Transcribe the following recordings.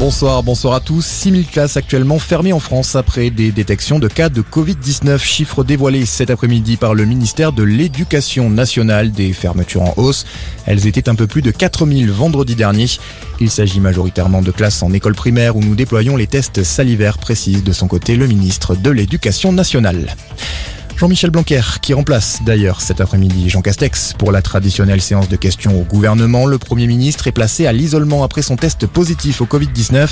Bonsoir, bonsoir à tous. 6000 classes actuellement fermées en France après des détections de cas de Covid-19. Chiffre dévoilé cet après-midi par le ministère de l'Éducation nationale des fermetures en hausse. Elles étaient un peu plus de 4000 vendredi dernier. Il s'agit majoritairement de classes en école primaire où nous déployons les tests salivaires, précise de son côté le ministre de l'Éducation nationale. Jean-Michel Blanquer, qui remplace d'ailleurs cet après-midi Jean Castex pour la traditionnelle séance de questions au gouvernement. Le Premier ministre est placé à l'isolement après son test positif au Covid-19.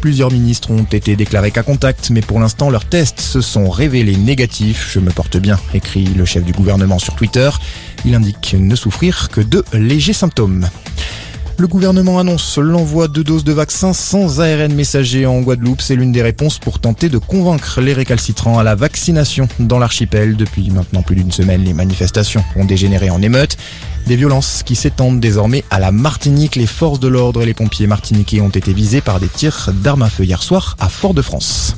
Plusieurs ministres ont été déclarés cas contact, mais pour l'instant leurs tests se sont révélés négatifs. Je me porte bien, écrit le chef du gouvernement sur Twitter. Il indique ne souffrir que de légers symptômes. Le gouvernement annonce l'envoi de doses de vaccins sans ARN messager en Guadeloupe. C'est l'une des réponses pour tenter de convaincre les récalcitrants à la vaccination dans l'archipel. Depuis maintenant plus d'une semaine, les manifestations ont dégénéré en émeutes. Des violences qui s'étendent désormais à la Martinique. Les forces de l'ordre et les pompiers martiniquais ont été visés par des tirs d'armes à feu hier soir à Fort-de-France.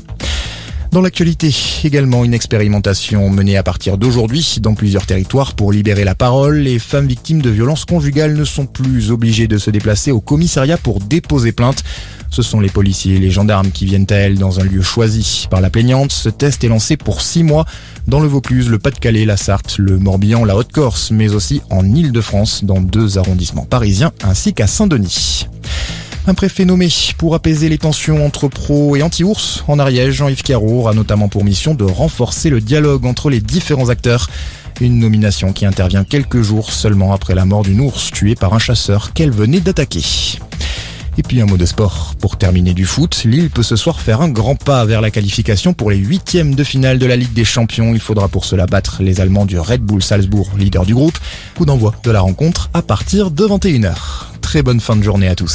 Dans l'actualité, également une expérimentation menée à partir d'aujourd'hui dans plusieurs territoires pour libérer la parole. Les femmes victimes de violences conjugales ne sont plus obligées de se déplacer au commissariat pour déposer plainte. Ce sont les policiers et les gendarmes qui viennent à elles dans un lieu choisi par la plaignante. Ce test est lancé pour six mois dans le Vaucluse, le Pas-de-Calais, la Sarthe, le Morbihan, la Haute-Corse, mais aussi en Île-de-France, dans deux arrondissements parisiens ainsi qu'à Saint-Denis. Un préfet nommé pour apaiser les tensions entre pro et anti-ours en Ariège, Jean-Yves Carour a notamment pour mission de renforcer le dialogue entre les différents acteurs. Une nomination qui intervient quelques jours seulement après la mort d'une ours tuée par un chasseur qu'elle venait d'attaquer. Et puis un mot de sport. Pour terminer du foot, Lille peut ce soir faire un grand pas vers la qualification pour les huitièmes de finale de la Ligue des Champions. Il faudra pour cela battre les Allemands du Red Bull Salzbourg, leader du groupe. Coup d'envoi de la rencontre à partir de 21h. Très bonne fin de journée à tous.